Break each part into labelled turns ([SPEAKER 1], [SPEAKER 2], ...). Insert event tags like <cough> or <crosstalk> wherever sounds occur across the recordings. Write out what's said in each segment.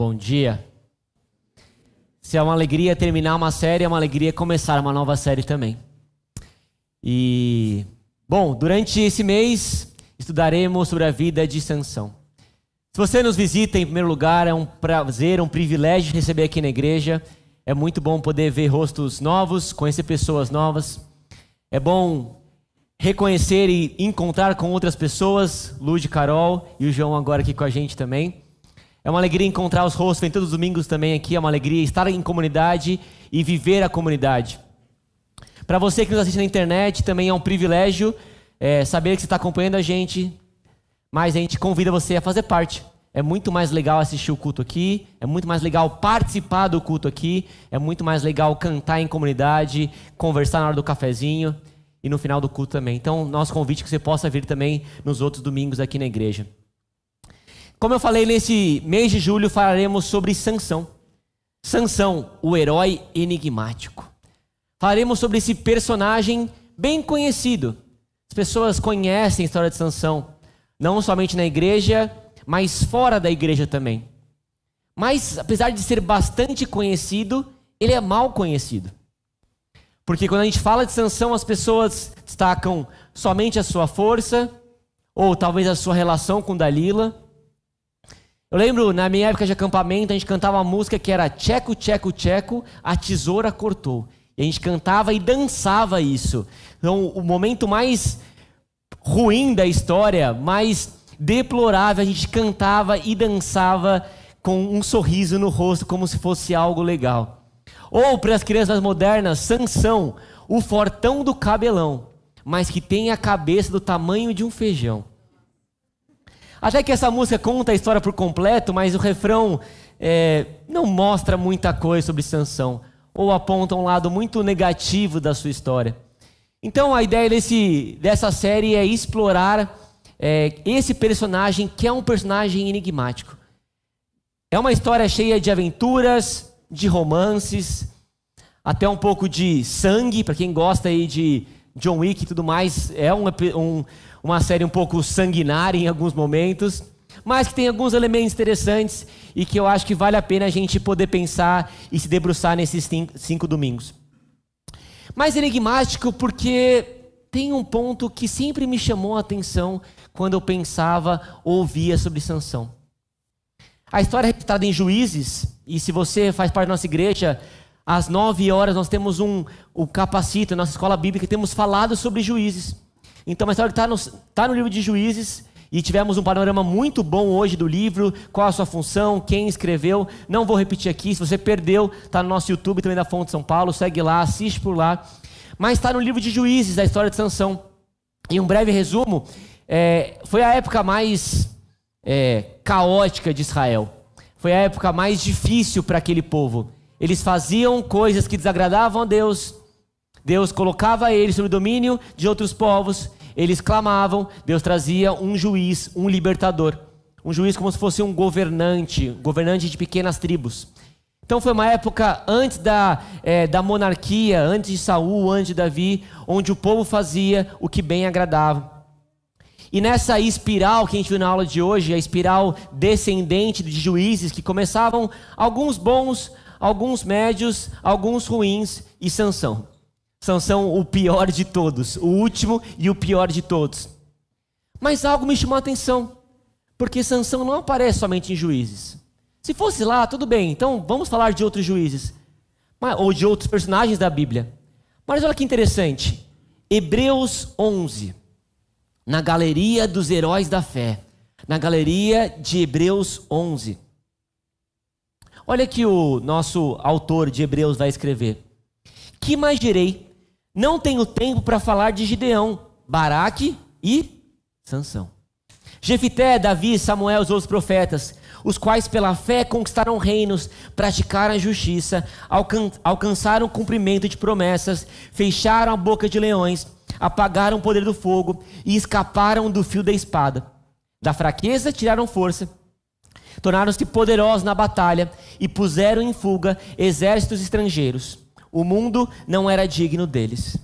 [SPEAKER 1] Bom dia. Se é uma alegria terminar uma série, é uma alegria começar uma nova série também. E, bom, durante esse mês estudaremos sobre a vida de Sansão. Se você nos visita, em primeiro lugar, é um prazer, um privilégio receber aqui na igreja. É muito bom poder ver rostos novos, conhecer pessoas novas. É bom reconhecer e encontrar com outras pessoas, Lud, Carol e o João agora aqui com a gente também. É uma alegria encontrar os rostos, vem todos os domingos também aqui, é uma alegria estar em comunidade e viver a comunidade. Para você que nos assiste na internet, também é um privilégio é, saber que você está acompanhando a gente, mas a gente convida você a fazer parte. É muito mais legal assistir o culto aqui, é muito mais legal participar do culto aqui, é muito mais legal cantar em comunidade, conversar na hora do cafezinho e no final do culto também. Então, nosso convite é que você possa vir também nos outros domingos aqui na igreja. Como eu falei, nesse mês de julho falaremos sobre Sansão. Sansão, o herói enigmático. Falaremos sobre esse personagem bem conhecido. As pessoas conhecem a história de Sansão, não somente na igreja, mas fora da igreja também. Mas, apesar de ser bastante conhecido, ele é mal conhecido. Porque quando a gente fala de Sansão, as pessoas destacam somente a sua força, ou talvez a sua relação com Dalila. Eu lembro, na minha época de acampamento, a gente cantava uma música que era Tcheco, Tcheco, Tcheco, a tesoura cortou. E a gente cantava e dançava isso. Então, o momento mais ruim da história, mais deplorável, a gente cantava e dançava com um sorriso no rosto, como se fosse algo legal. Ou, para as crianças modernas, Sansão, o fortão do cabelão, mas que tem a cabeça do tamanho de um feijão. Até que essa música conta a história por completo, mas o refrão é, não mostra muita coisa sobre Sansão, ou aponta um lado muito negativo da sua história. Então a ideia desse, dessa série é explorar é, esse personagem que é um personagem enigmático. É uma história cheia de aventuras, de romances, até um pouco de sangue, para quem gosta aí de John Wick e tudo mais. É um, um, uma série um pouco sanguinária em alguns momentos, mas que tem alguns elementos interessantes e que eu acho que vale a pena a gente poder pensar e se debruçar nesses cinco, domingos. Mais enigmático porque tem um ponto que sempre me chamou a atenção quando eu pensava ou ouvia sobre Sansão. A história é registrada em Juízes, e se você faz parte da nossa igreja, às nove horas nós temos um, o Capacita, nossa escola bíblica, temos falado sobre Juízes. Então, uma história que está no, tá no livro de Juízes, e tivemos um panorama muito bom hoje do livro, qual a sua função, quem escreveu. Não vou repetir aqui, se você perdeu, está no nosso YouTube também da Fonte São Paulo, segue lá, assiste por lá. Mas está no livro de Juízes, a história de Sansão. E um breve resumo, é, foi a época mais é, caótica de Israel. Foi a época mais difícil para aquele povo. Eles faziam coisas que desagradavam a Deus, Deus colocava eles sob o domínio de outros povos, eles clamavam, Deus trazia um juiz, um libertador. Um juiz como se fosse um governante, governante de pequenas tribos. Então foi uma época antes da, é, da monarquia, antes de Saul, antes de Davi, onde o povo fazia o que bem agradava. E nessa espiral que a gente viu na aula de hoje, a espiral descendente de juízes que começavam alguns bons, alguns médios, alguns ruins e Sansão. Sansão, o pior de todos, o último e o pior de todos. Mas algo me chamou a atenção, porque Sansão não aparece somente em juízes. Se fosse lá, tudo bem, então vamos falar de outros juízes, ou de outros personagens da Bíblia. Mas olha que interessante, Hebreus 11, na galeria dos heróis da fé, na galeria de Hebreus 11. Olha que o nosso autor de Hebreus vai escrever. Que mais direi? Não tenho tempo para falar de Gideão, Baraque e Sansão. Jefité, Davi, Samuel, os outros profetas, os quais pela fé conquistaram reinos, praticaram a justiça, alcan alcançaram o cumprimento de promessas, fecharam a boca de leões, apagaram o poder do fogo e escaparam do fio da espada. Da fraqueza tiraram força, tornaram-se poderosos na batalha e puseram em fuga exércitos estrangeiros. O mundo não era digno deles.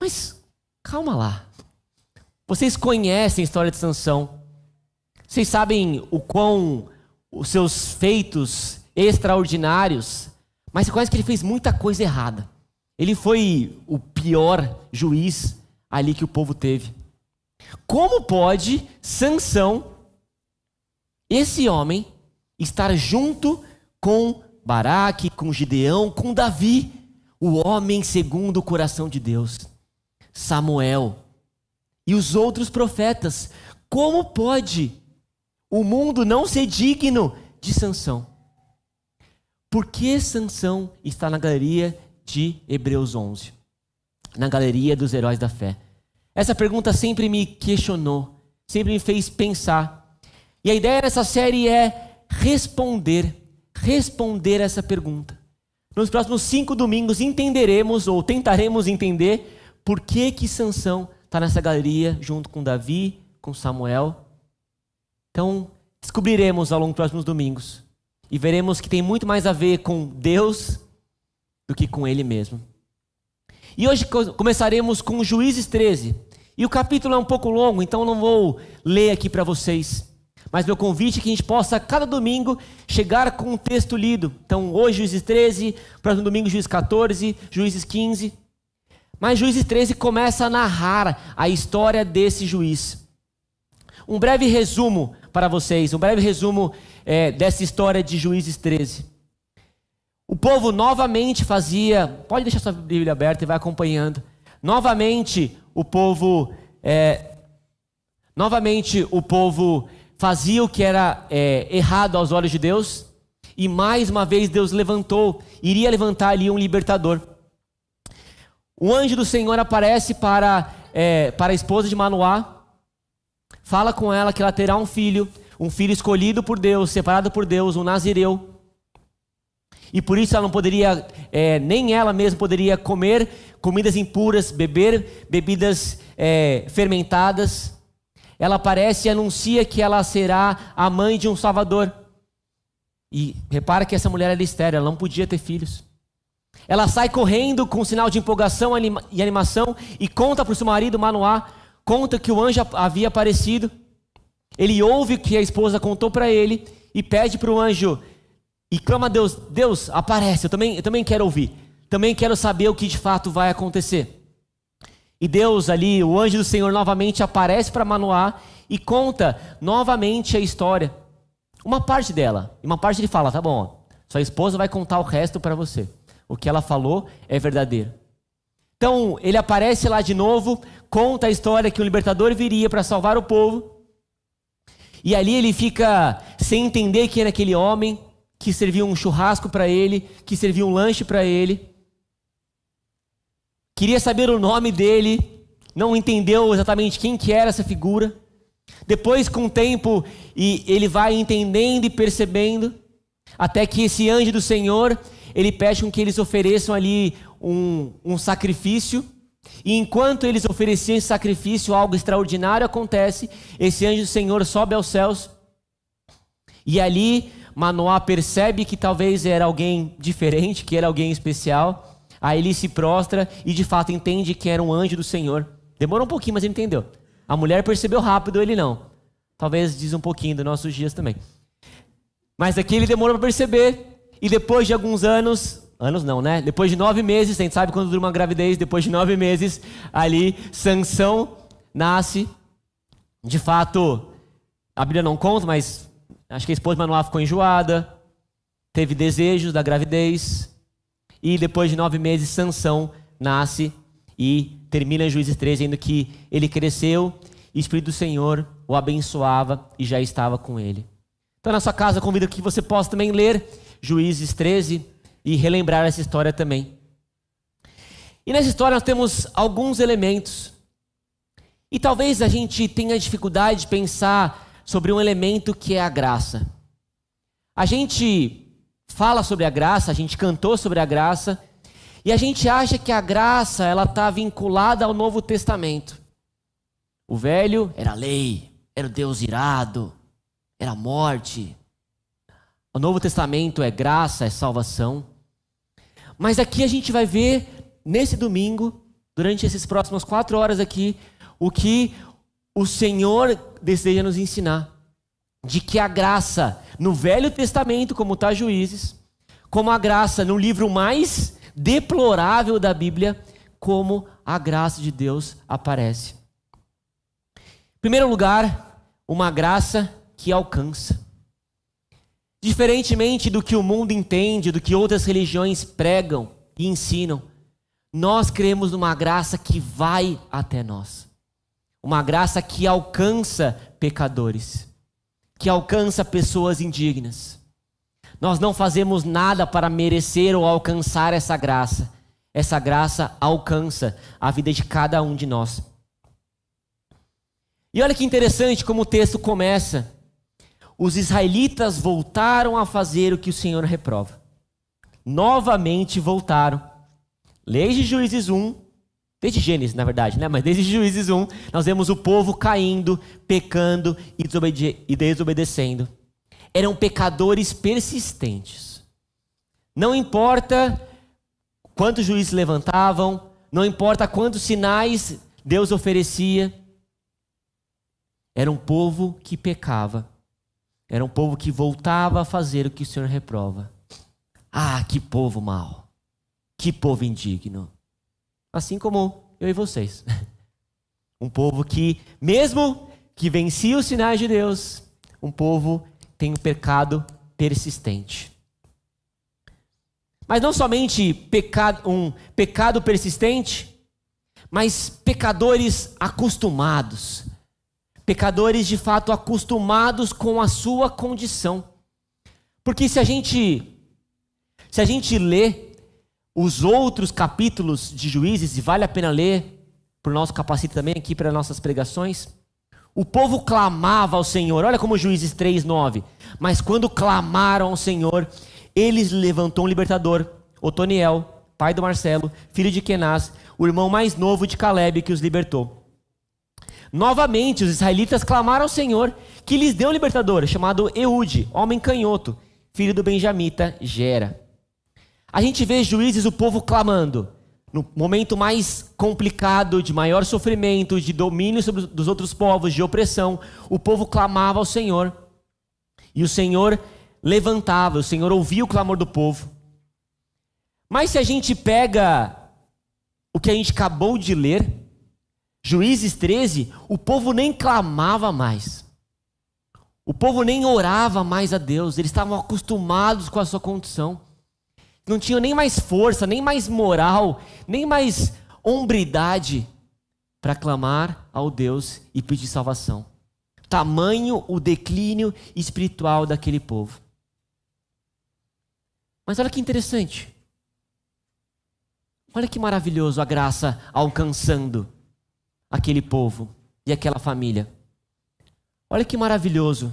[SPEAKER 1] Mas calma lá. Vocês conhecem a história de Sansão. Vocês sabem o quão os seus feitos extraordinários, mas você conhece que ele fez muita coisa errada. Ele foi o pior juiz ali que o povo teve. Como pode Sansão, esse homem, estar junto com Baraque, com Gideão, com Davi, o homem segundo o coração de Deus, Samuel e os outros profetas? Como pode o mundo não ser digno de Sansão? Por que Sansão está na galeria de Hebreus 11? Na galeria dos heróis da fé? Essa pergunta sempre me questionou, sempre me fez pensar. E a ideia dessa série é responder, responder essa pergunta. Nos próximos cinco domingos entenderemos ou tentaremos entender por que que Sansão está nessa galeria junto com Davi, com Samuel. Então descobriremos ao longo dos próximos domingos e veremos que tem muito mais a ver com Deus do que com Ele mesmo. E hoje começaremos com Juízes 13. E o capítulo é um pouco longo, então não vou ler aqui para vocês. Mas meu convite é que a gente possa, cada domingo, chegar com um texto lido. Então, hoje, Juízes 13, próximo domingo, Juízes 14, Juízes 15. Mas Juízes 13 começa a narrar a história desse juiz. Um breve resumo para vocês, um breve resumo é, dessa história de Juízes 13. O povo novamente fazia, pode deixar sua Bíblia aberta e vai acompanhando. Novamente o povo, é, novamente o povo fazia o que era é, errado aos olhos de Deus. E mais uma vez Deus levantou, iria levantar ali um libertador. O anjo do Senhor aparece para, é, para a esposa de Manoá, fala com ela que ela terá um filho, um filho escolhido por Deus, separado por Deus, um nazireu. E por isso ela não poderia, é, nem ela mesma poderia comer comidas impuras, beber bebidas é, fermentadas. Ela aparece e anuncia que ela será a mãe de um Salvador. E repara que essa mulher era estéril, ela não podia ter filhos. Ela sai correndo com um sinal de empolgação e animação e conta para o seu marido Manoá, conta que o anjo havia aparecido. Ele ouve o que a esposa contou para ele e pede para o anjo e clama a Deus: Deus, aparece, eu também, eu também quero ouvir, também quero saber o que de fato vai acontecer. E Deus ali, o anjo do Senhor novamente aparece para Manoá e conta novamente a história. Uma parte dela, e uma parte ele fala: tá bom, sua esposa vai contar o resto para você. O que ela falou é verdadeiro. Então ele aparece lá de novo, conta a história que o libertador viria para salvar o povo. E ali ele fica sem entender quem era aquele homem, que servia um churrasco para ele, que servia um lanche para ele. Queria saber o nome dele, não entendeu exatamente quem que era essa figura. Depois, com o tempo, e ele vai entendendo e percebendo, até que esse anjo do Senhor, ele pede com que eles ofereçam ali um, um sacrifício. E enquanto eles ofereciam esse sacrifício, algo extraordinário acontece. Esse anjo do Senhor sobe aos céus. E ali Manoá percebe que talvez era alguém diferente, que era alguém especial. Aí ele se prostra e de fato entende que era um anjo do Senhor. Demorou um pouquinho, mas ele entendeu. A mulher percebeu rápido, ele não. Talvez diz um pouquinho dos nossos dias também. Mas aqui ele demorou para perceber. E depois de alguns anos, anos não, né? Depois de nove meses, a gente sabe quando dura uma gravidez, depois de nove meses, ali, Sansão nasce. De fato, a Bíblia não conta, mas Acho que a esposa Manoá ficou enjoada, teve desejos da gravidez, e depois de nove meses, Sansão nasce e termina em Juízes 13, dizendo que ele cresceu e o Espírito do Senhor o abençoava e já estava com ele. Então, na sua casa, convido que você possa também ler Juízes 13 e relembrar essa história também. E nessa história nós temos alguns elementos. E talvez a gente tenha dificuldade de pensar sobre um elemento que é a graça. A gente fala sobre a graça, a gente cantou sobre a graça, e a gente acha que a graça ela está vinculada ao Novo Testamento. O velho era lei, era o Deus irado, era morte. O Novo Testamento é graça, é salvação. Mas aqui a gente vai ver, nesse domingo, durante essas próximas quatro horas aqui, o que o Senhor deseja nos ensinar. De que a graça no Velho Testamento, como está Juízes, como a graça no livro mais deplorável da Bíblia, como a graça de Deus aparece. Em primeiro lugar, uma graça que alcança. Diferentemente do que o mundo entende, do que outras religiões pregam e ensinam, nós cremos numa graça que vai até nós. Uma graça que alcança pecadores, que alcança pessoas indignas. Nós não fazemos nada para merecer ou alcançar essa graça. Essa graça alcança a vida de cada um de nós. E olha que interessante como o texto começa. Os israelitas voltaram a fazer o que o Senhor reprova. Novamente voltaram. Leis de Juízes 1, desde Gênesis, na verdade, né? mas desde Juízes 1, nós vemos o povo caindo, pecando e desobedecendo eram pecadores persistentes. Não importa quantos juízes levantavam, não importa quantos sinais Deus oferecia, era um povo que pecava, era um povo que voltava a fazer o que o Senhor reprova. Ah, que povo mau, que povo indigno. Assim como eu e vocês. Um povo que, mesmo que vencia os sinais de Deus, um povo tem um pecado persistente. Mas não somente pecado, um pecado persistente, mas pecadores acostumados. Pecadores de fato acostumados com a sua condição. Porque se a gente se a gente lê os outros capítulos de Juízes, e vale a pena ler, para o nosso capacete também aqui para nossas pregações, o povo clamava ao Senhor. Olha como Juízes 3, 9. Mas quando clamaram ao Senhor, eles levantou um libertador, Otoniel, pai do Marcelo, filho de Kenaz, o irmão mais novo de Caleb, que os libertou. Novamente, os israelitas clamaram ao Senhor, que lhes deu um libertador, chamado Eude, homem canhoto, filho do benjamita Gera. A gente vê juízes, o povo clamando no momento mais complicado, de maior sofrimento, de domínio sobre os outros povos, de opressão, o povo clamava ao Senhor. E o Senhor levantava, o Senhor ouvia o clamor do povo. Mas se a gente pega o que a gente acabou de ler, Juízes 13, o povo nem clamava mais. O povo nem orava mais a Deus, eles estavam acostumados com a sua condição não tinham nem mais força, nem mais moral, nem mais hombridade para clamar ao Deus e pedir salvação. Tamanho o declínio espiritual daquele povo. Mas olha que interessante. Olha que maravilhoso a graça alcançando aquele povo e aquela família. Olha que maravilhoso.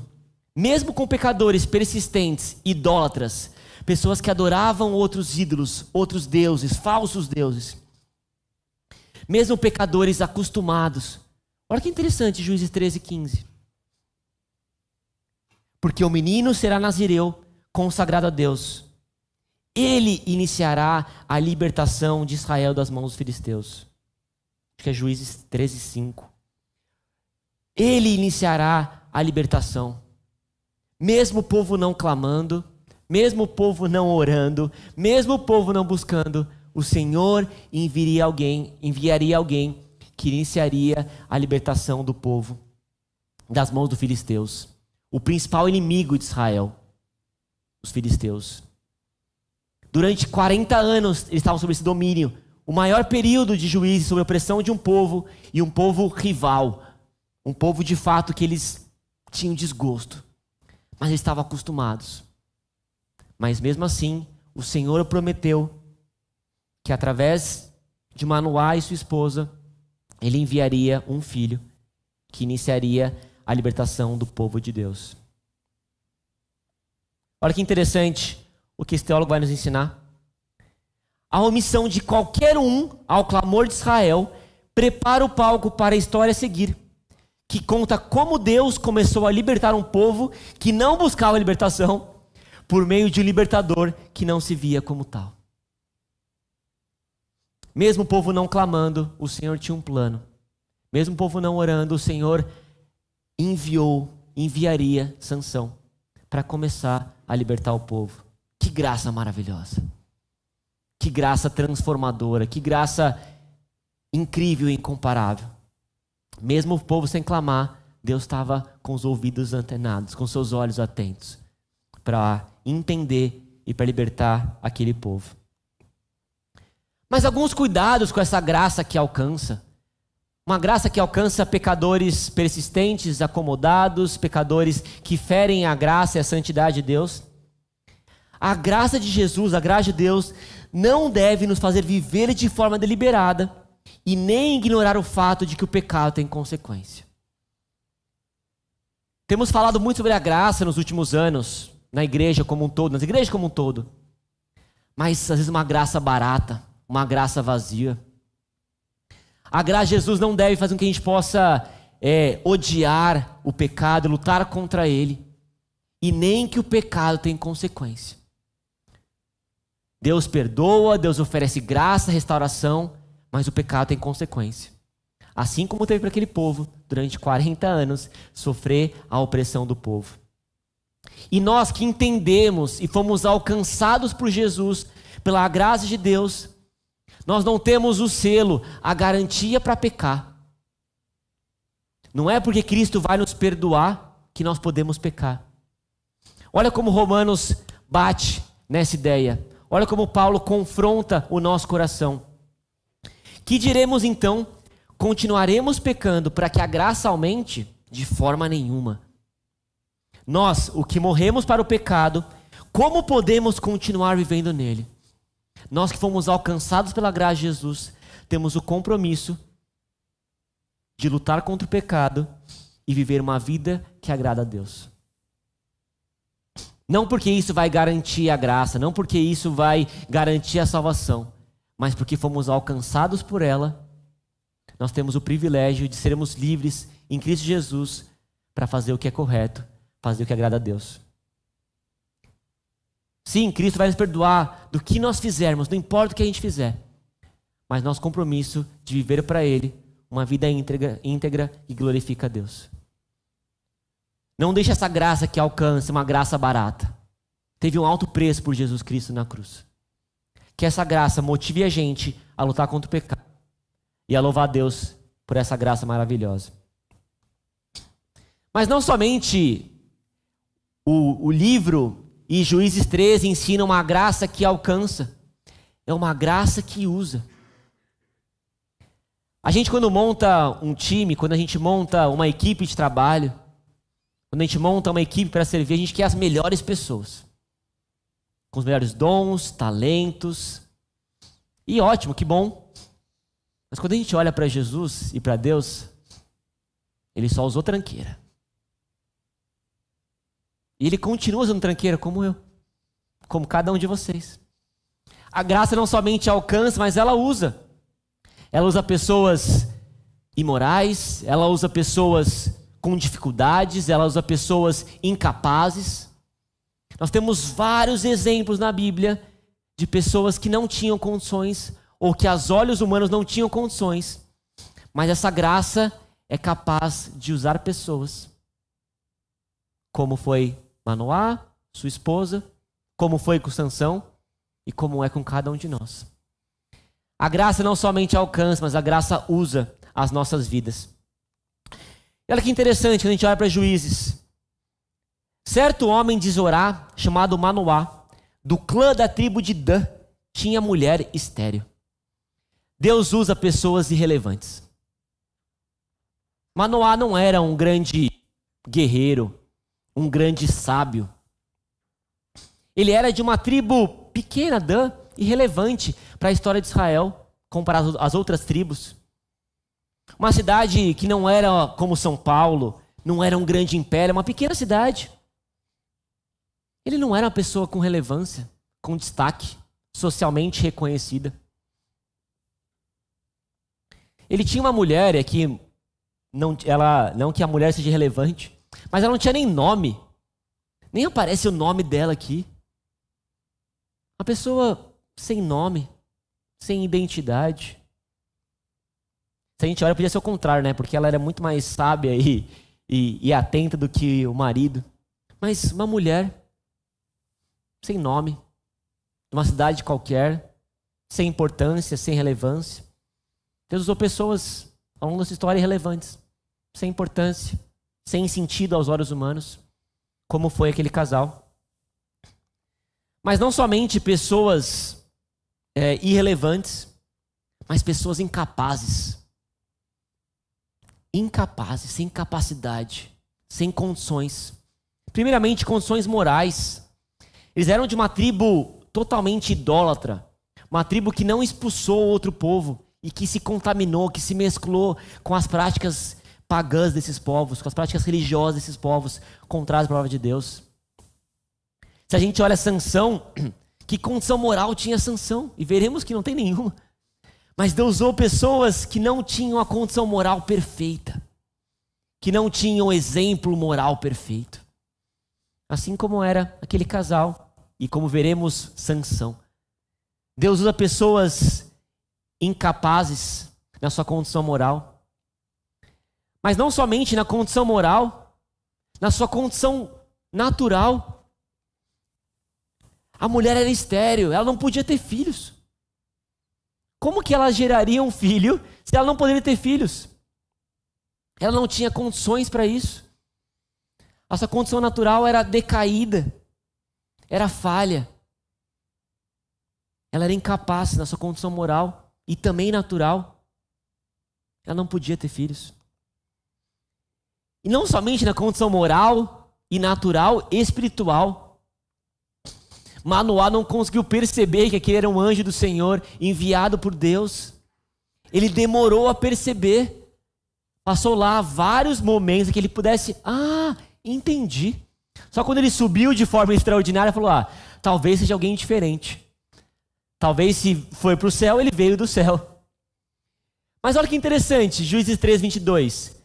[SPEAKER 1] Mesmo com pecadores persistentes, idólatras, pessoas que adoravam outros ídolos, outros deuses, falsos deuses. Mesmo pecadores acostumados. Olha que interessante, Juízes 13, 15. Porque o menino será nazireu, consagrado a Deus. Ele iniciará a libertação de Israel das mãos dos filisteus. Acho que é Juízes 13, 5. Ele iniciará a libertação. Mesmo o povo não clamando, mesmo o povo não orando, mesmo o povo não buscando, o Senhor enviaria alguém, enviaria alguém que iniciaria a libertação do povo das mãos dos filisteus. O principal inimigo de Israel, os filisteus. Durante 40 anos eles estavam sob esse domínio, o maior período de juízo sob a opressão de um povo e um povo rival, um povo de fato que eles tinham desgosto, mas eles estavam acostumados. Mas mesmo assim, o Senhor prometeu que através de Manoá e sua esposa, ele enviaria um filho que iniciaria a libertação do povo de Deus. Olha que interessante o que esse teólogo vai nos ensinar. A omissão de qualquer um ao clamor de Israel prepara o palco para a história a seguir, que conta como Deus começou a libertar um povo que não buscava libertação por meio de um libertador que não se via como tal. Mesmo o povo não clamando, o Senhor tinha um plano. Mesmo o povo não orando, o Senhor enviou, enviaria Sansão para começar a libertar o povo. Que graça maravilhosa. Que graça transformadora, que graça incrível e incomparável. Mesmo o povo sem clamar, Deus estava com os ouvidos antenados, com seus olhos atentos, para entender e para libertar aquele povo. Mas alguns cuidados com essa graça que alcança. Uma graça que alcança pecadores persistentes, acomodados, pecadores que ferem a graça e a santidade de Deus. A graça de Jesus, a graça de Deus, não deve nos fazer viver de forma deliberada e nem ignorar o fato de que o pecado tem consequência. Temos falado muito sobre a graça nos últimos anos, na igreja como um todo, nas igrejas como um todo. Mas às vezes uma graça barata, uma graça vazia. A graça de Jesus não deve fazer com que a gente possa é, odiar o pecado, lutar contra ele, e nem que o pecado tenha consequência. Deus perdoa, Deus oferece graça, restauração, mas o pecado tem consequência. Assim como teve para aquele povo, durante 40 anos, sofrer a opressão do povo. E nós que entendemos e fomos alcançados por Jesus, pela graça de Deus, nós não temos o selo, a garantia para pecar. Não é porque Cristo vai nos perdoar que nós podemos pecar. Olha como Romanos bate nessa ideia. Olha como Paulo confronta o nosso coração. Que diremos então? Continuaremos pecando para que a graça aumente? De forma nenhuma. Nós, o que morremos para o pecado, como podemos continuar vivendo nele? Nós que fomos alcançados pela graça de Jesus, temos o compromisso de lutar contra o pecado e viver uma vida que agrada a Deus. Não porque isso vai garantir a graça, não porque isso vai garantir a salvação, mas porque fomos alcançados por ela, nós temos o privilégio de sermos livres em Cristo Jesus para fazer o que é correto, fazer o que agrada a Deus. Sim, Cristo vai nos perdoar do que nós fizermos, não importa o que a gente fizer. Mas nosso compromisso de viver para Ele uma vida íntegra, íntegra e glorifica a Deus. Não deixe essa graça que alcance uma graça barata. Teve um alto preço por Jesus Cristo na cruz. Que essa graça motive a gente a lutar contra o pecado e a louvar a Deus por essa graça maravilhosa. Mas não somente o, o livro e Juízes 13 ensina uma graça que alcança, é uma graça que usa. A gente, quando monta um time, quando a gente monta uma equipe de trabalho, quando a gente monta uma equipe para servir, a gente quer as melhores pessoas. Com os melhores dons, talentos. E ótimo, que bom. Mas quando a gente olha para Jesus e para Deus, ele só usou tranqueira. E ele continua usando tranqueira como eu, como cada um de vocês. A graça não somente alcança, mas ela usa. Ela usa pessoas imorais, ela usa pessoas com dificuldades, ela usa pessoas incapazes. Nós temos vários exemplos na Bíblia de pessoas que não tinham condições ou que aos olhos humanos não tinham condições, mas essa graça é capaz de usar pessoas, como foi Manoá, sua esposa, como foi com Sansão e como é com cada um de nós. A graça não somente alcança, mas a graça usa as nossas vidas. E olha que interessante quando a gente olha para juízes. Certo homem de Zorá, chamado Manoá, do clã da tribo de Dan, tinha mulher estéreo. Deus usa pessoas irrelevantes. Manoá não era um grande guerreiro, um grande sábio. Ele era de uma tribo pequena, Dan, irrelevante para a história de Israel, comparado às outras tribos. Uma cidade que não era como São Paulo, não era um grande império, uma pequena cidade. Ele não era uma pessoa com relevância, com destaque, socialmente reconhecida. Ele tinha uma mulher, e aqui não, ela, não que a mulher seja relevante, mas ela não tinha nem nome. Nem aparece o nome dela aqui. Uma pessoa sem nome, sem identidade. Se a gente olha, podia ser o contrário, né? Porque ela era muito mais sábia e, e, e atenta do que o marido. Mas uma mulher sem nome, de uma cidade qualquer, sem importância, sem relevância. Deus usou pessoas ao longo dessa história irrelevantes, sem importância, sem sentido aos olhos humanos, como foi aquele casal. Mas não somente pessoas é, irrelevantes, mas pessoas incapazes. Incapazes, sem capacidade, sem condições. Primeiramente, condições morais. Eles eram de uma tribo totalmente idólatra, uma tribo que não expulsou outro povo e que se contaminou, que se mesclou com as práticas pagãs desses povos, com as práticas religiosas desses povos, contrárias à palavra de Deus. Se a gente olha a sanção, <clears throat> que condição moral tinha sanção? E veremos que não tem nenhuma. Mas Deus usou pessoas que não tinham a condição moral perfeita, que não tinham exemplo moral perfeito. Assim como era aquele casal, e como veremos, Sansão. Deus usa pessoas incapazes na sua condição moral, mas não somente na condição moral, na sua condição natural. A mulher era estéril, ela não podia ter filhos. Como que ela geraria um filho se ela não poderia ter filhos? Ela não tinha condições para isso. A sua condição natural era decaída, era falha. Ela era incapaz na sua condição moral e também natural. Ela não podia ter filhos. E não somente na condição moral e natural, espiritual. Manoá não conseguiu perceber que aquele era um anjo do Senhor enviado por Deus. Ele demorou a perceber. Passou lá vários momentos que ele pudesse, ah, entendi. Só quando ele subiu de forma extraordinária, falou: ah, talvez seja alguém diferente. Talvez se foi para o céu, ele veio do céu. Mas olha que interessante, Juízes 3, 22.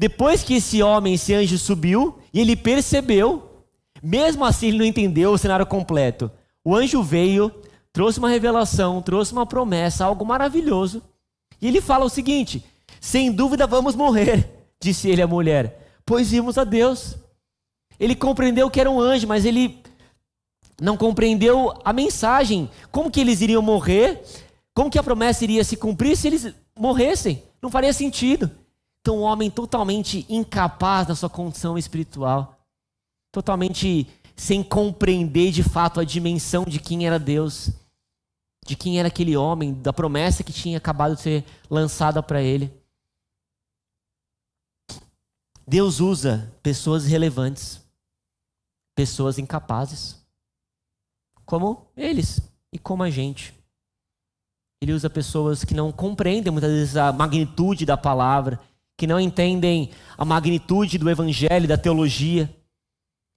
[SPEAKER 1] Depois que esse homem, esse anjo subiu, e ele percebeu mesmo assim, ele não entendeu o cenário completo. O anjo veio, trouxe uma revelação, trouxe uma promessa, algo maravilhoso. E ele fala o seguinte: sem dúvida vamos morrer, <laughs> disse ele à mulher, pois vimos a Deus. Ele compreendeu que era um anjo, mas ele não compreendeu a mensagem. Como que eles iriam morrer? Como que a promessa iria se cumprir se eles morressem? Não faria sentido. Então, um homem totalmente incapaz da sua condição espiritual totalmente sem compreender de fato a dimensão de quem era Deus, de quem era aquele homem, da promessa que tinha acabado de ser lançada para ele. Deus usa pessoas irrelevantes, pessoas incapazes, como eles e como a gente. Ele usa pessoas que não compreendem muitas vezes a magnitude da palavra, que não entendem a magnitude do evangelho, da teologia.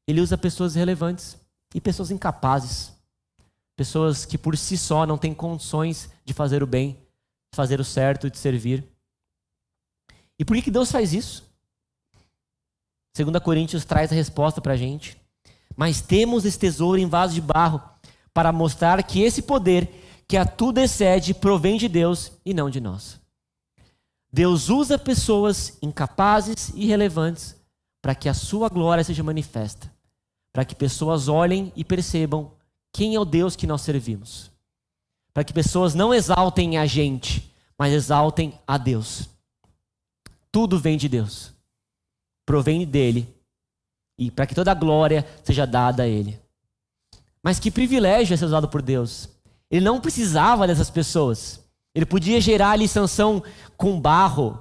[SPEAKER 1] Ele usa pessoas relevantes e pessoas incapazes. Pessoas que por si só não têm condições de fazer o bem, de fazer o certo, de servir. E por que, que Deus faz isso? 2 Coríntios traz a resposta para a gente. Mas temos esse tesouro em vaso de barro para mostrar que esse poder que a tudo excede provém de Deus e não de nós. Deus usa pessoas incapazes e irrelevantes para que a sua glória seja manifesta para que pessoas olhem e percebam quem é o Deus que nós servimos. Para que pessoas não exaltem a gente, mas exaltem a Deus. Tudo vem de Deus, provém dele, e para que toda a glória seja dada a ele. Mas que privilégio é ser usado por Deus. Ele não precisava dessas pessoas. Ele podia gerar ali sanção com barro.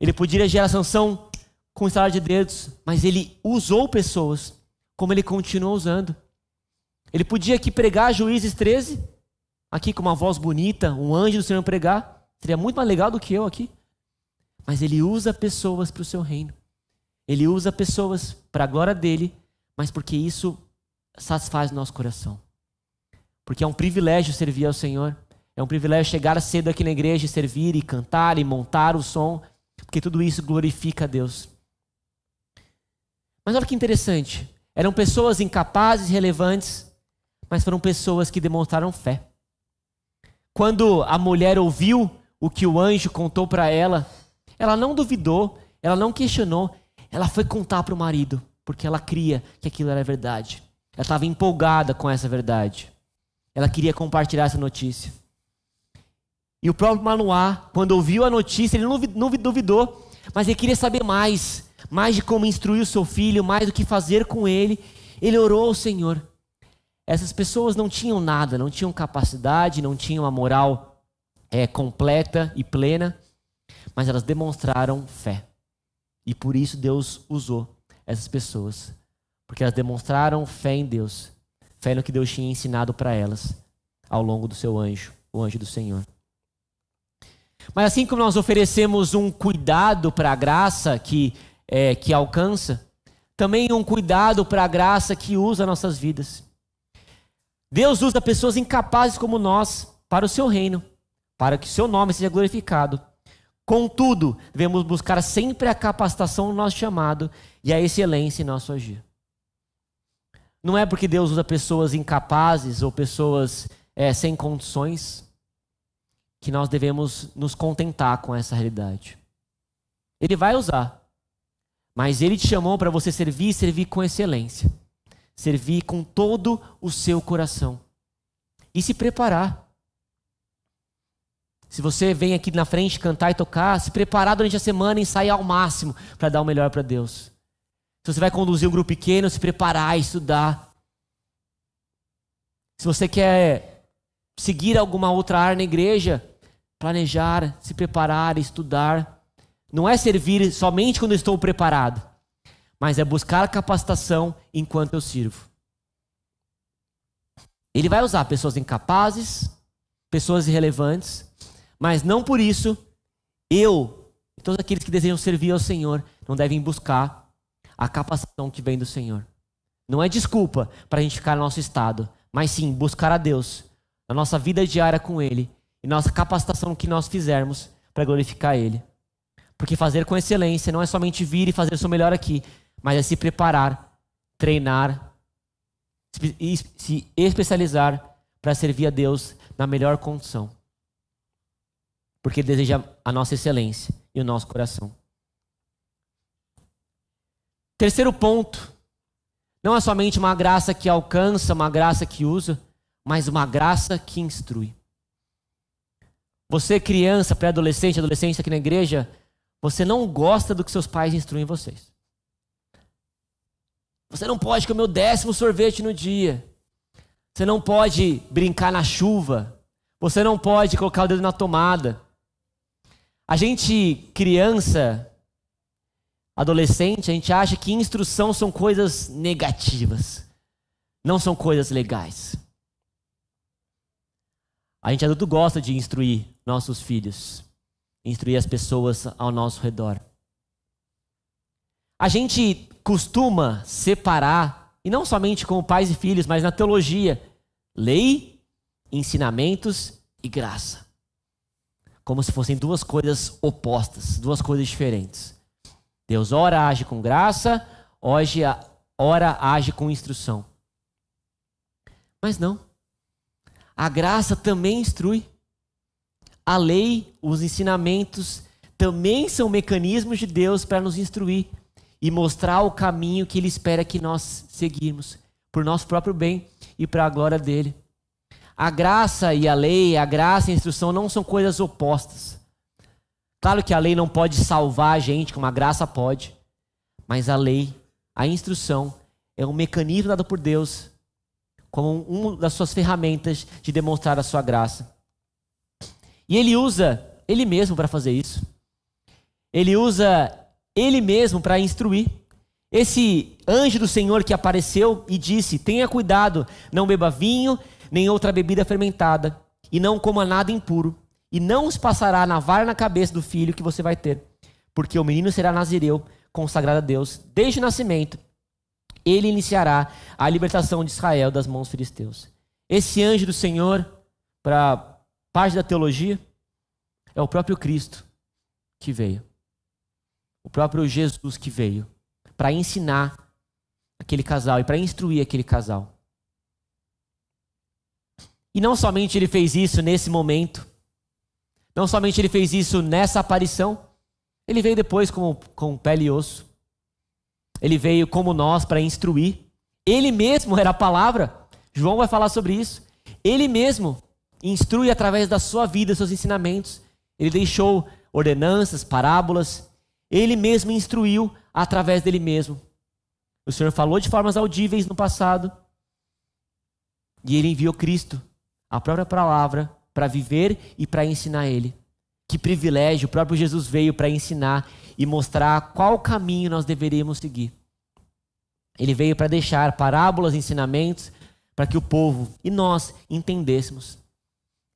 [SPEAKER 1] Ele podia gerar sanção com estalar de dedos. Mas ele usou pessoas como ele continua usando. Ele podia aqui pregar Juízes 13, aqui com uma voz bonita, um anjo do Senhor pregar. Seria muito mais legal do que eu aqui. mas ele usa pessoas para o seu reino. Ele usa pessoas para a glória dele, mas porque isso satisfaz nosso coração. Porque é um privilégio servir ao Senhor. É um privilégio chegar cedo aqui na igreja e servir e cantar e montar o som, porque tudo isso glorifica a Deus. Mas olha que interessante. Eram pessoas incapazes, relevantes, mas foram pessoas que demonstraram fé. Quando a mulher ouviu o que o anjo contou para ela, ela não duvidou, ela não questionou, ela foi contar para o marido, porque ela cria que aquilo era verdade. Ela estava empolgada com essa verdade. Ela queria compartilhar essa notícia. E o próprio Manoá, quando ouviu a notícia, ele não duvidou, mas ele queria saber mais, mais de como instruir o seu filho, mais do que fazer com ele. Ele orou ao Senhor. Essas pessoas não tinham nada, não tinham capacidade, não tinham a moral é, completa e plena, mas elas demonstraram fé. E por isso Deus usou essas pessoas. Porque elas demonstraram fé em Deus. Fé no que Deus tinha ensinado para elas ao longo do seu anjo, o anjo do Senhor. Mas assim como nós oferecemos um cuidado para a graça que, é, que alcança, também um cuidado para a graça que usa nossas vidas. Deus usa pessoas incapazes como nós para o seu reino, para que o seu nome seja glorificado. Contudo, devemos buscar sempre a capacitação no nosso chamado e a excelência em nosso agir. Não é porque Deus usa pessoas incapazes ou pessoas é, sem condições que nós devemos nos contentar com essa realidade. Ele vai usar, mas ele te chamou para você servir e servir com excelência, servir com todo o seu coração e se preparar. Se você vem aqui na frente cantar e tocar, se preparar durante a semana e ensaiar ao máximo para dar o melhor para Deus. Se você vai conduzir um grupo pequeno, se preparar, estudar. Se você quer seguir alguma outra área na igreja, planejar, se preparar, estudar. Não é servir somente quando estou preparado, mas é buscar capacitação enquanto eu sirvo. Ele vai usar pessoas incapazes, pessoas irrelevantes, mas não por isso eu e todos aqueles que desejam servir ao Senhor não devem buscar a capacitação que vem do Senhor. Não é desculpa para a gente ficar no nosso estado, mas sim buscar a Deus na nossa vida diária com Ele e nossa capacitação que nós fizermos para glorificar Ele. Porque fazer com excelência não é somente vir e fazer o seu melhor aqui, mas é se preparar, treinar e se especializar para servir a Deus na melhor condição porque deseja a nossa excelência e o nosso coração. Terceiro ponto, não é somente uma graça que alcança, uma graça que usa, mas uma graça que instrui. Você, criança, pré-adolescente, adolescente aqui na igreja, você não gosta do que seus pais instruem vocês. Você não pode comer o décimo sorvete no dia. Você não pode brincar na chuva. Você não pode colocar o dedo na tomada. A gente, criança, adolescente, a gente acha que instrução são coisas negativas, não são coisas legais. A gente adulto gosta de instruir nossos filhos, instruir as pessoas ao nosso redor. A gente costuma separar, e não somente com pais e filhos, mas na teologia, lei, ensinamentos e graça como se fossem duas coisas opostas, duas coisas diferentes. Deus ora age com graça, ora age com instrução. Mas não. A graça também instrui. A lei, os ensinamentos também são mecanismos de Deus para nos instruir e mostrar o caminho que Ele espera que nós seguirmos, por nosso próprio bem e para a glória dele. A graça e a lei, a graça e a instrução não são coisas opostas. Claro que a lei não pode salvar a gente, como a graça pode, mas a lei, a instrução, é um mecanismo dado por Deus como uma das suas ferramentas de demonstrar a sua graça. E ele usa ele mesmo para fazer isso. Ele usa ele mesmo para instruir. Esse anjo do Senhor que apareceu e disse: Tenha cuidado, não beba vinho, nem outra bebida fermentada, e não coma nada impuro, e não se passará navalha na cabeça do filho que você vai ter, porque o menino será nazireu, consagrado a Deus desde o nascimento. Ele iniciará a libertação de Israel das mãos filisteus. Esse anjo do Senhor, para parte da teologia, é o próprio Cristo que veio. O próprio Jesus que veio para ensinar aquele casal e para instruir aquele casal. E não somente ele fez isso nesse momento, não somente ele fez isso nessa aparição, ele veio depois com, com pele e osso. Ele veio como nós para instruir. Ele mesmo era a palavra. João vai falar sobre isso. Ele mesmo instrui através da sua vida, seus ensinamentos. Ele deixou ordenanças, parábolas. Ele mesmo instruiu através dele mesmo. O Senhor falou de formas audíveis no passado. E ele enviou Cristo, a própria palavra, para viver e para ensinar ele. Que privilégio, o próprio Jesus veio para ensinar e mostrar qual caminho nós deveríamos seguir. Ele veio para deixar parábolas, ensinamentos, para que o povo e nós entendêssemos.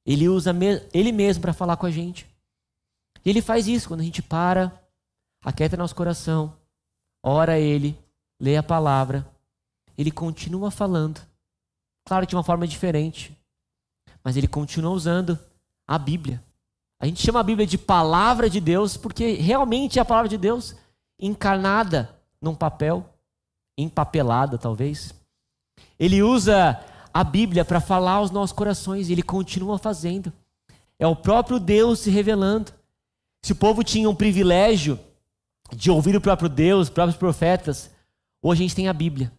[SPEAKER 1] Ele usa ele mesmo para falar com a gente. E ele faz isso quando a gente para, aquieta nosso coração, ora a ele, lê a palavra, ele continua falando. Claro, de uma forma diferente, mas ele continua usando a Bíblia. A gente chama a Bíblia de palavra de Deus porque realmente é a palavra de Deus encarnada num papel, empapelada talvez. Ele usa a Bíblia para falar aos nossos corações e ele continua fazendo. É o próprio Deus se revelando. Se o povo tinha um privilégio de ouvir o próprio Deus, os próprios profetas, hoje a gente tem a Bíblia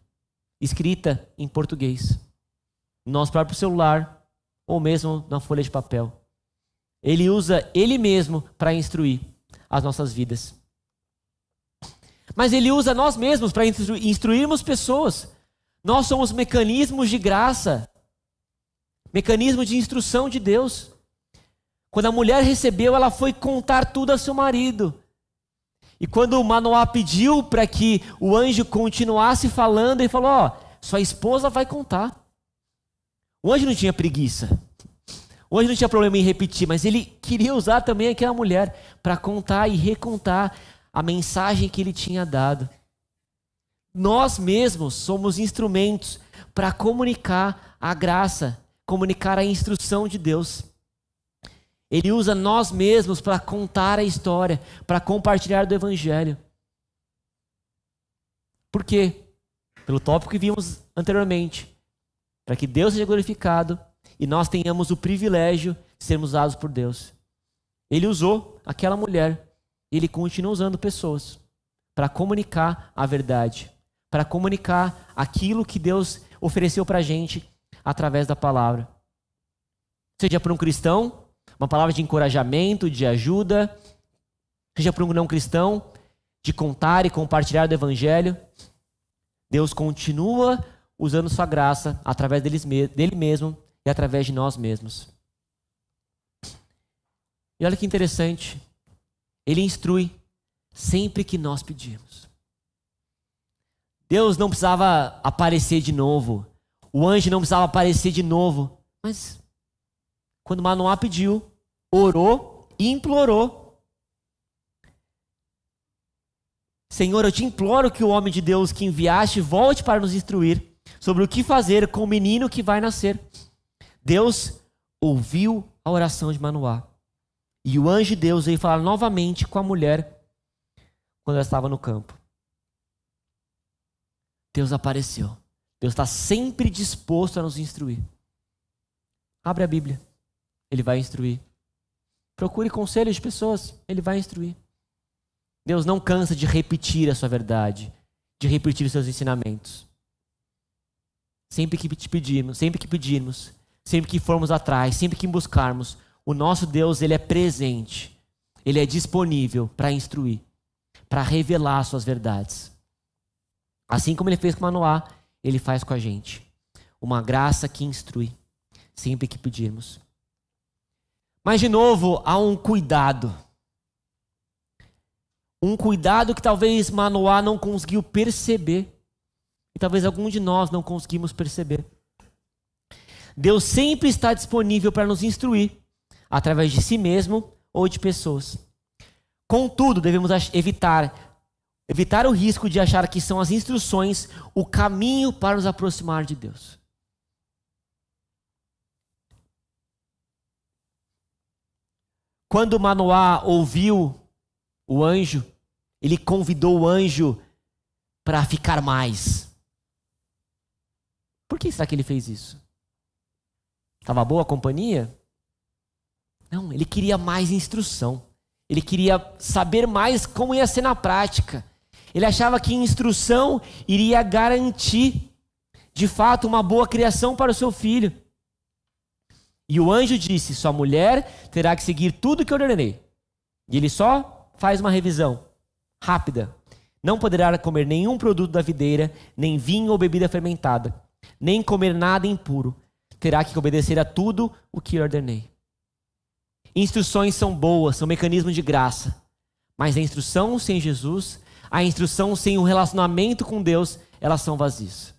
[SPEAKER 1] escrita em português, no nosso próprio celular ou mesmo na folha de papel. Ele usa ele mesmo para instruir as nossas vidas. Mas ele usa nós mesmos para instru instruirmos pessoas. Nós somos mecanismos de graça, mecanismos de instrução de Deus. Quando a mulher recebeu, ela foi contar tudo a seu marido. E quando o Manoá pediu para que o anjo continuasse falando, ele falou: Ó, sua esposa vai contar. O anjo não tinha preguiça. Anjo não tinha problema em repetir, mas ele queria usar também aquela mulher para contar e recontar a mensagem que ele tinha dado. Nós mesmos somos instrumentos para comunicar a graça, comunicar a instrução de Deus. Ele usa nós mesmos para contar a história, para compartilhar do Evangelho. Por quê? Pelo tópico que vimos anteriormente. Para que Deus seja glorificado e nós tenhamos o privilégio de sermos usados por Deus. Ele usou aquela mulher, ele continua usando pessoas para comunicar a verdade, para comunicar aquilo que Deus ofereceu para a gente através da palavra. Seja para um cristão, uma palavra de encorajamento, de ajuda, seja para um não cristão, de contar e compartilhar do evangelho. Deus continua usando sua graça através dele mesmo e através de nós mesmos. E olha que interessante, ele instrui sempre que nós pedimos. Deus não precisava aparecer de novo, o anjo não precisava aparecer de novo, mas quando Manoá pediu, orou e implorou. Senhor, eu te imploro que o homem de Deus que enviaste volte para nos instruir sobre o que fazer com o menino que vai nascer. Deus ouviu a oração de Manoá. E o anjo de Deus veio falar novamente com a mulher quando ela estava no campo. Deus apareceu. Deus está sempre disposto a nos instruir. Abre a Bíblia. Ele vai instruir. Procure conselhos de pessoas. Ele vai instruir. Deus não cansa de repetir a sua verdade, de repetir os seus ensinamentos. Sempre que te pedirmos, sempre que pedirmos, sempre que formos atrás, sempre que buscarmos, o nosso Deus, ele é presente. Ele é disponível para instruir, para revelar suas verdades. Assim como ele fez com Manoá, ele faz com a gente. Uma graça que instrui, sempre que pedirmos. Mas, de novo, há um cuidado. Um cuidado que talvez Manoá não conseguiu perceber. E talvez algum de nós não conseguimos perceber. Deus sempre está disponível para nos instruir, através de si mesmo ou de pessoas. Contudo, devemos evitar evitar o risco de achar que são as instruções o caminho para nos aproximar de Deus. Quando Manoá ouviu o anjo, ele convidou o anjo para ficar mais. Por que será que ele fez isso? Estava boa a companhia? Não, ele queria mais instrução. Ele queria saber mais como ia ser na prática. Ele achava que instrução iria garantir, de fato, uma boa criação para o seu filho. E o anjo disse: Sua mulher terá que seguir tudo que eu ordenei. E ele só faz uma revisão rápida. Não poderá comer nenhum produto da videira, nem vinho ou bebida fermentada, nem comer nada impuro. Terá que obedecer a tudo o que ordenei. Instruções são boas, são mecanismos de graça. Mas a instrução sem Jesus, a instrução sem um relacionamento com Deus, elas são vazias.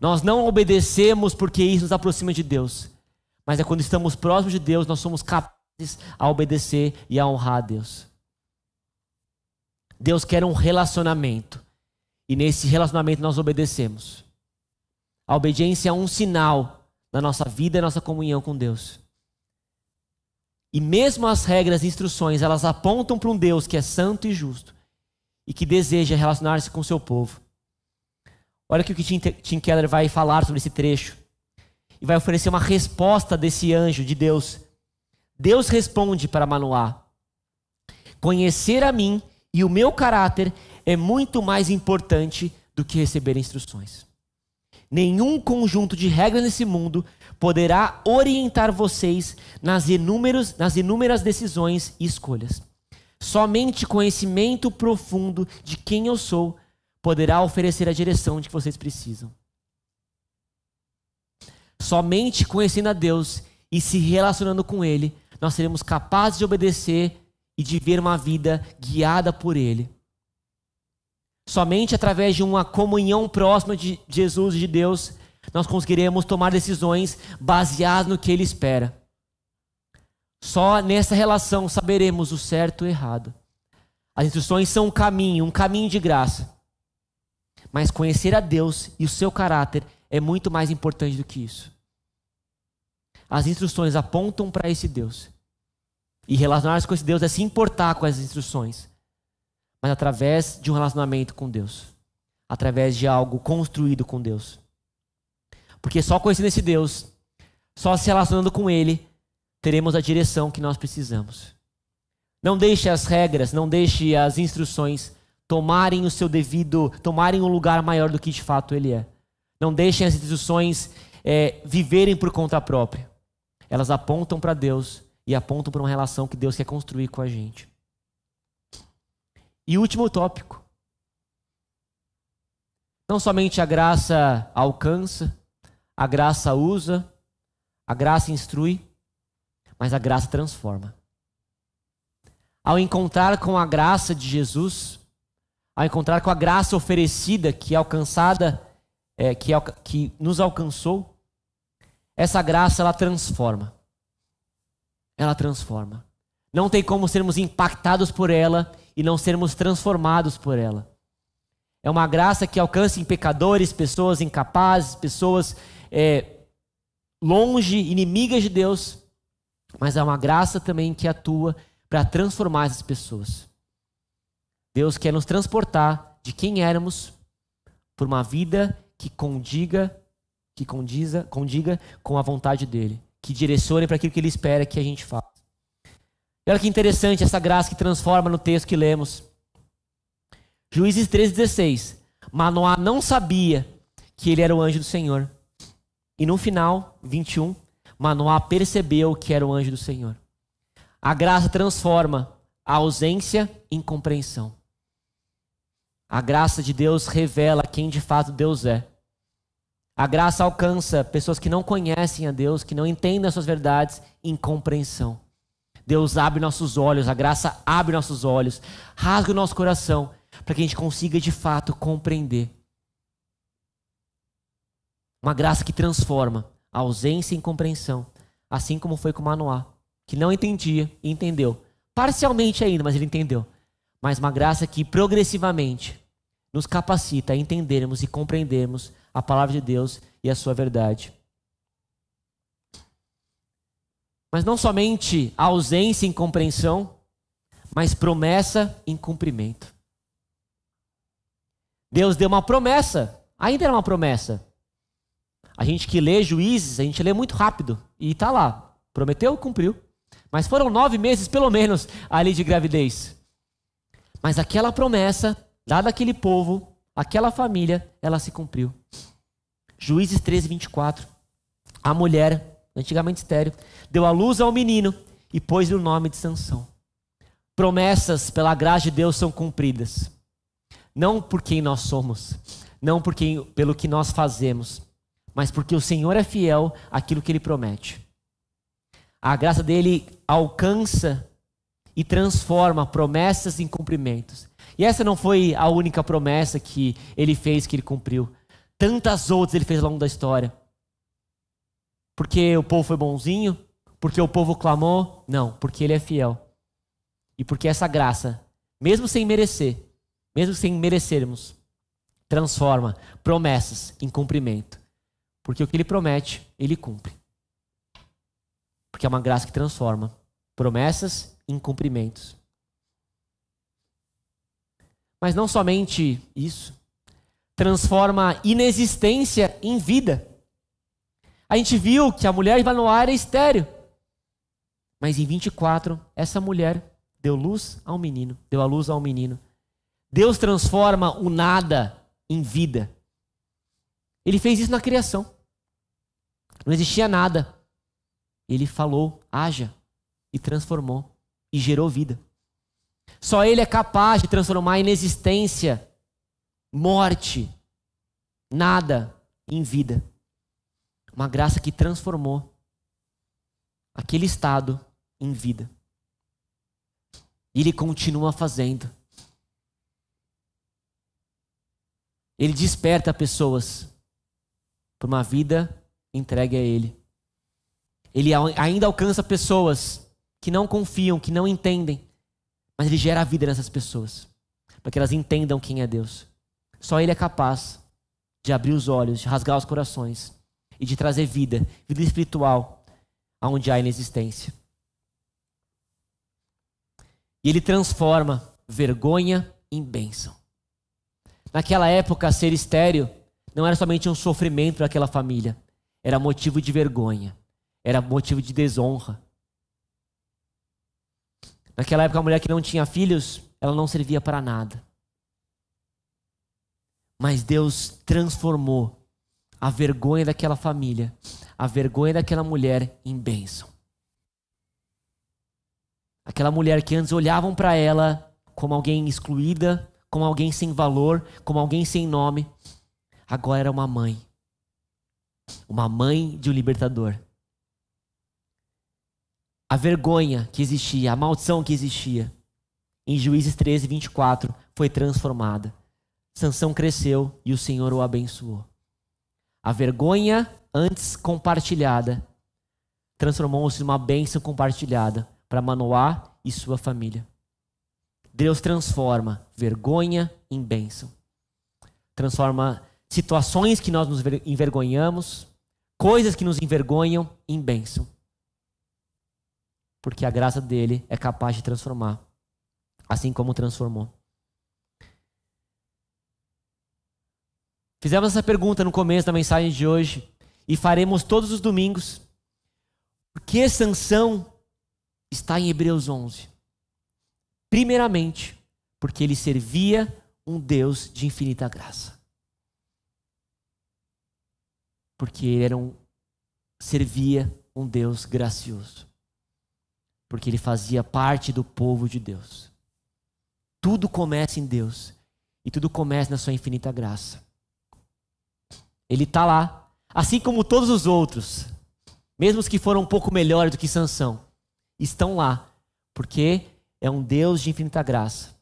[SPEAKER 1] Nós não obedecemos porque isso nos aproxima de Deus. Mas é quando estamos próximos de Deus, nós somos capazes a obedecer e a honrar a Deus. Deus quer um relacionamento. E nesse relacionamento nós obedecemos. A obediência é um sinal da nossa vida e nossa comunhão com Deus. E mesmo as regras e instruções, elas apontam para um Deus que é santo e justo e que deseja relacionar-se com o seu povo. Olha o que o Tim Keller vai falar sobre esse trecho. E vai oferecer uma resposta desse anjo de Deus. Deus responde para Manoá: Conhecer a mim e o meu caráter é muito mais importante do que receber instruções. Nenhum conjunto de regras nesse mundo poderá orientar vocês nas, inúmeros, nas inúmeras decisões e escolhas. Somente conhecimento profundo de quem eu sou poderá oferecer a direção de que vocês precisam. Somente conhecendo a Deus e se relacionando com Ele, nós seremos capazes de obedecer e de ver uma vida guiada por Ele. Somente através de uma comunhão próxima de Jesus e de Deus, nós conseguiremos tomar decisões baseadas no que Ele espera. Só nessa relação saberemos o certo e o errado. As instruções são um caminho, um caminho de graça. Mas conhecer a Deus e o seu caráter é muito mais importante do que isso. As instruções apontam para esse Deus. E relacionar-se com esse Deus é se importar com as instruções, mas através de um relacionamento com Deus, através de algo construído com Deus. Porque só conhecendo esse Deus, só se relacionando com Ele, teremos a direção que nós precisamos. Não deixe as regras, não deixe as instruções tomarem o seu devido, tomarem um lugar maior do que de fato ele é. Não deixem as instituições é, viverem por conta própria. Elas apontam para Deus e apontam para uma relação que Deus quer construir com a gente. E último tópico. Não somente a graça alcança, a graça usa, a graça instrui, mas a graça transforma. Ao encontrar com a graça de Jesus, ao encontrar com a graça oferecida que é alcançada, é, que, que nos alcançou, essa graça ela transforma. Ela transforma. Não tem como sermos impactados por ela e não sermos transformados por ela. É uma graça que alcança em pecadores, pessoas incapazes, pessoas é, longe, inimigas de Deus, mas é uma graça também que atua para transformar essas pessoas. Deus quer nos transportar de quem éramos por uma vida que condiga, que condiza, condiga com a vontade dele, que direcione para aquilo que ele espera que a gente faça. Olha que interessante essa graça que transforma no texto que lemos. Juízes 3,16. Manoá não sabia que ele era o anjo do Senhor. E no final, 21, Manoá percebeu que era o anjo do Senhor. A graça transforma a ausência em compreensão. A graça de Deus revela quem de fato Deus é. A graça alcança pessoas que não conhecem a Deus, que não entendem as suas verdades, em compreensão. Deus abre nossos olhos, a graça abre nossos olhos, rasga o nosso coração, para que a gente consiga de fato compreender. Uma graça que transforma a ausência em compreensão, assim como foi com Manoá, que não entendia e entendeu, parcialmente ainda, mas ele entendeu. Mas uma graça que progressivamente nos capacita a entendermos e compreendermos a palavra de Deus e a sua verdade. Mas não somente ausência em compreensão, mas promessa em cumprimento. Deus deu uma promessa, ainda era uma promessa. A gente que lê juízes, a gente lê muito rápido e está lá. Prometeu, cumpriu. Mas foram nove meses, pelo menos, ali de gravidez. Mas aquela promessa, dada àquele povo, aquela família, ela se cumpriu. Juízes 13, 24. A mulher, antigamente estéreo, deu à luz ao menino e pôs-lhe o nome de Sansão. Promessas pela graça de Deus são cumpridas. Não por quem nós somos, não por quem, pelo que nós fazemos, mas porque o Senhor é fiel àquilo que ele promete. A graça dele alcança e transforma promessas em cumprimentos. E essa não foi a única promessa que ele fez que ele cumpriu. Tantas outras ele fez ao longo da história. Porque o povo foi bonzinho? Porque o povo clamou? Não, porque ele é fiel. E porque essa graça, mesmo sem merecer, mesmo sem merecermos, transforma promessas em cumprimento. Porque o que ele promete, ele cumpre. Porque é uma graça que transforma promessas em cumprimentos. Mas não somente isso, transforma inexistência em vida. A gente viu que a mulher Ivanoá era estéreo. Mas em 24, essa mulher deu luz ao menino, deu a luz ao menino. Deus transforma o nada em vida. Ele fez isso na criação. Não existia nada. Ele falou, haja, e transformou, e gerou vida. Só Ele é capaz de transformar a inexistência, morte, nada em vida. Uma graça que transformou aquele estado em vida. E Ele continua fazendo. Ele desperta pessoas para uma vida entregue a Ele. Ele ainda alcança pessoas que não confiam, que não entendem, mas Ele gera a vida nessas pessoas, para que elas entendam quem é Deus. Só Ele é capaz de abrir os olhos, de rasgar os corações e de trazer vida, vida espiritual, aonde há inexistência. E Ele transforma vergonha em bênção. Naquela época, ser estéreo não era somente um sofrimento para aquela família, era motivo de vergonha, era motivo de desonra. Naquela época, a mulher que não tinha filhos, ela não servia para nada. Mas Deus transformou a vergonha daquela família, a vergonha daquela mulher em bênção. Aquela mulher que antes olhavam para ela como alguém excluída, como alguém sem valor, como alguém sem nome, agora era uma mãe. Uma mãe de um libertador. A vergonha que existia, a maldição que existia, em Juízes 13, 24, foi transformada. Sansão cresceu e o Senhor o abençoou. A vergonha antes compartilhada transformou-se numa bênção compartilhada para Manoá e sua família. Deus transforma vergonha em bênção. Transforma situações que nós nos envergonhamos, coisas que nos envergonham em bênção. Porque a graça dele é capaz de transformar, assim como transformou. Fizemos essa pergunta no começo da mensagem de hoje e faremos todos os domingos. Por que Sansão está em Hebreus 11? Primeiramente, porque ele servia um Deus de infinita graça. Porque ele era um, servia um Deus gracioso. Porque ele fazia parte do povo de Deus. Tudo começa em Deus e tudo começa na sua infinita graça. Ele está lá, assim como todos os outros, mesmo os que foram um pouco melhores do que Sansão, estão lá, porque é um Deus de infinita graça.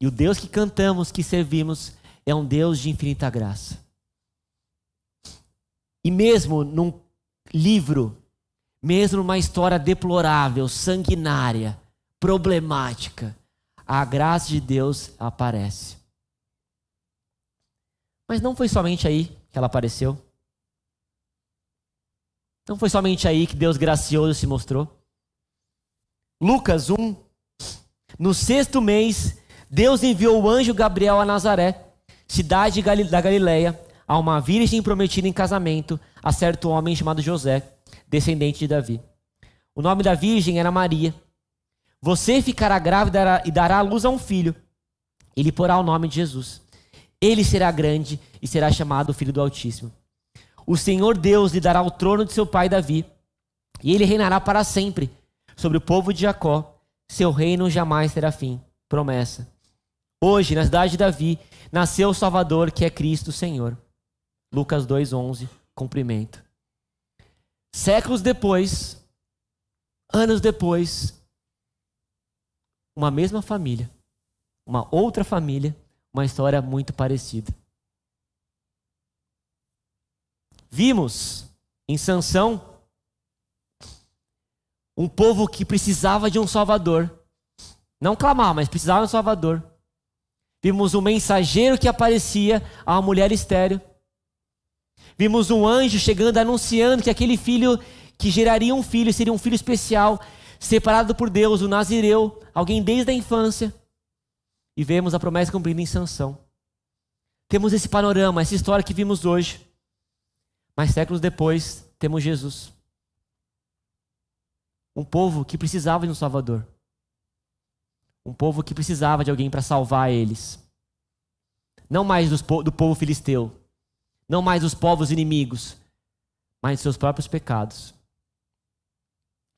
[SPEAKER 1] E o Deus que cantamos, que servimos, é um Deus de infinita graça. E mesmo num livro mesmo numa história deplorável, sanguinária, problemática, a graça de Deus aparece. Mas não foi somente aí que ela apareceu. Não foi somente aí que Deus gracioso se mostrou. Lucas 1. No sexto mês, Deus enviou o anjo Gabriel a Nazaré, cidade da Galileia, a uma virgem prometida em casamento a certo homem chamado José, descendente de Davi. O nome da virgem era Maria. Você ficará grávida e dará à luz a um filho. Ele porá o nome de Jesus. Ele será grande e será chamado Filho do Altíssimo. O Senhor Deus lhe dará o trono de seu pai Davi, e ele reinará para sempre sobre o povo de Jacó. Seu reino jamais terá fim. Promessa. Hoje, na cidade de Davi, nasceu o Salvador, que é Cristo Senhor. Lucas 2:11. Cumprimento. Séculos depois, anos depois, uma mesma família, uma outra família, uma história muito parecida. Vimos em Sansão um povo que precisava de um salvador. Não clamar, mas precisava de um salvador. Vimos um mensageiro que aparecia a uma mulher estéreo. Vimos um anjo chegando anunciando que aquele filho que geraria um filho seria um filho especial, separado por Deus, o Nazireu, alguém desde a infância. E vemos a promessa cumprida em Sansão. Temos esse panorama, essa história que vimos hoje. Mas séculos depois, temos Jesus. Um povo que precisava de um Salvador. Um povo que precisava de alguém para salvar eles. Não mais do povo filisteu. Não mais dos povos inimigos. Mas de seus próprios pecados.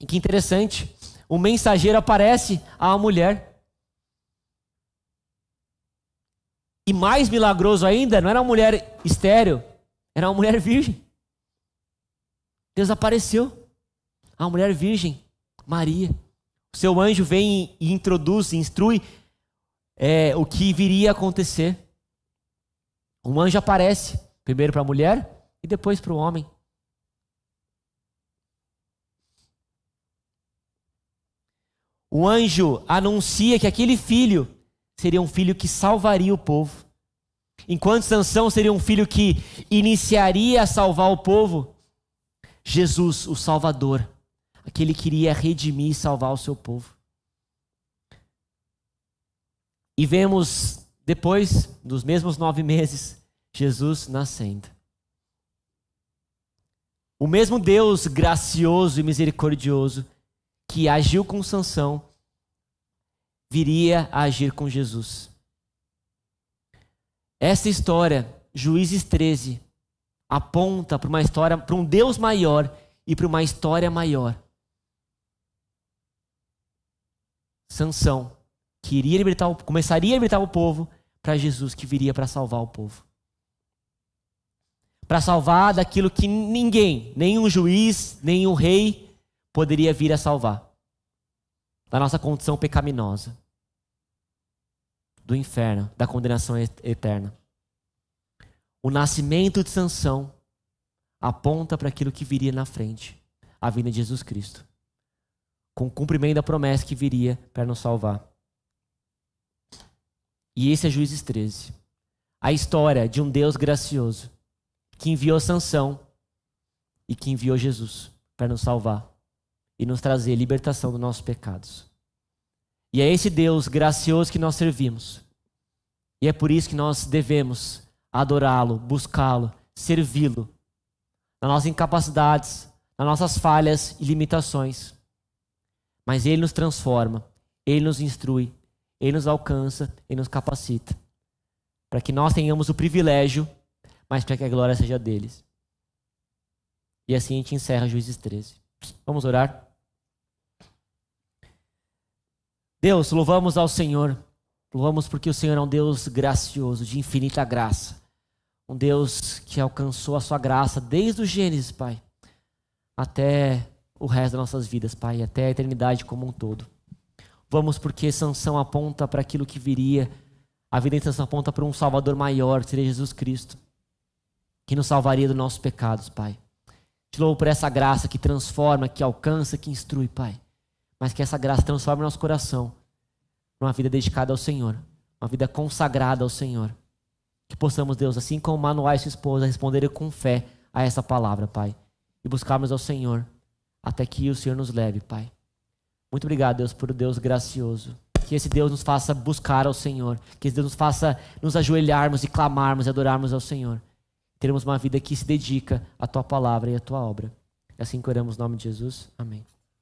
[SPEAKER 1] E que interessante. O mensageiro aparece a uma mulher. E mais milagroso ainda, não era uma mulher estéreo, era uma mulher virgem. Deus apareceu a mulher virgem, Maria. O seu anjo vem e introduz, instrui é, o que viria a acontecer. Um anjo aparece, primeiro para a mulher e depois para o homem. O anjo anuncia que aquele filho seria um filho que salvaria o povo. Enquanto Sansão seria um filho que iniciaria a salvar o povo, Jesus, o Salvador, aquele que iria redimir e salvar o seu povo. E vemos, depois dos mesmos nove meses, Jesus nascendo. O mesmo Deus gracioso e misericordioso que agiu com Sansão, viria a agir com Jesus. Essa história, Juízes 13, aponta para uma história, para um Deus maior e para uma história maior. Sansão que iria libertar, começaria a libertar o povo para Jesus que viria para salvar o povo. Para salvar daquilo que ninguém, nenhum juiz, nenhum rei poderia vir a salvar. Da nossa condição pecaminosa. Do inferno, da condenação eterna. O nascimento de Sansão aponta para aquilo que viria na frente, a vinda de Jesus Cristo. Com o cumprimento da promessa que viria para nos salvar. E esse é Juízes 13. A história de um Deus gracioso que enviou Sansão e que enviou Jesus para nos salvar e nos trazer libertação dos nossos pecados. E é esse Deus gracioso que nós servimos. E é por isso que nós devemos adorá-lo, buscá-lo, servi-lo, nas nossas incapacidades, nas nossas falhas e limitações. Mas Ele nos transforma, Ele nos instrui, Ele nos alcança, Ele nos capacita. Para que nós tenhamos o privilégio, mas para que a glória seja deles. E assim a gente encerra Juízes 13. Vamos orar? Deus, louvamos ao Senhor. Louvamos porque o Senhor é um Deus gracioso, de infinita graça. Um Deus que alcançou a sua graça desde o Gênesis, Pai, até o resto das nossas vidas, Pai, até a eternidade como um todo. Vamos porque Sansão aponta para aquilo que viria. A vida de Sansão aponta para um Salvador maior, seria Jesus Cristo, que nos salvaria dos nossos pecados, Pai. Te louvo por essa graça que transforma, que alcança, que instrui, Pai. Mas que essa graça transforme nosso coração numa vida dedicada ao Senhor, uma vida consagrada ao Senhor. Que possamos, Deus, assim como Manuel e sua esposa, responder com fé a essa palavra, Pai. E buscarmos ao Senhor até que o Senhor nos leve, Pai. Muito obrigado, Deus, por Deus gracioso. Que esse Deus nos faça buscar ao Senhor. Que esse Deus nos faça nos ajoelharmos e clamarmos e adorarmos ao Senhor. Teremos uma vida que se dedica à tua palavra e à tua obra. É assim que oramos no nome de Jesus. Amém.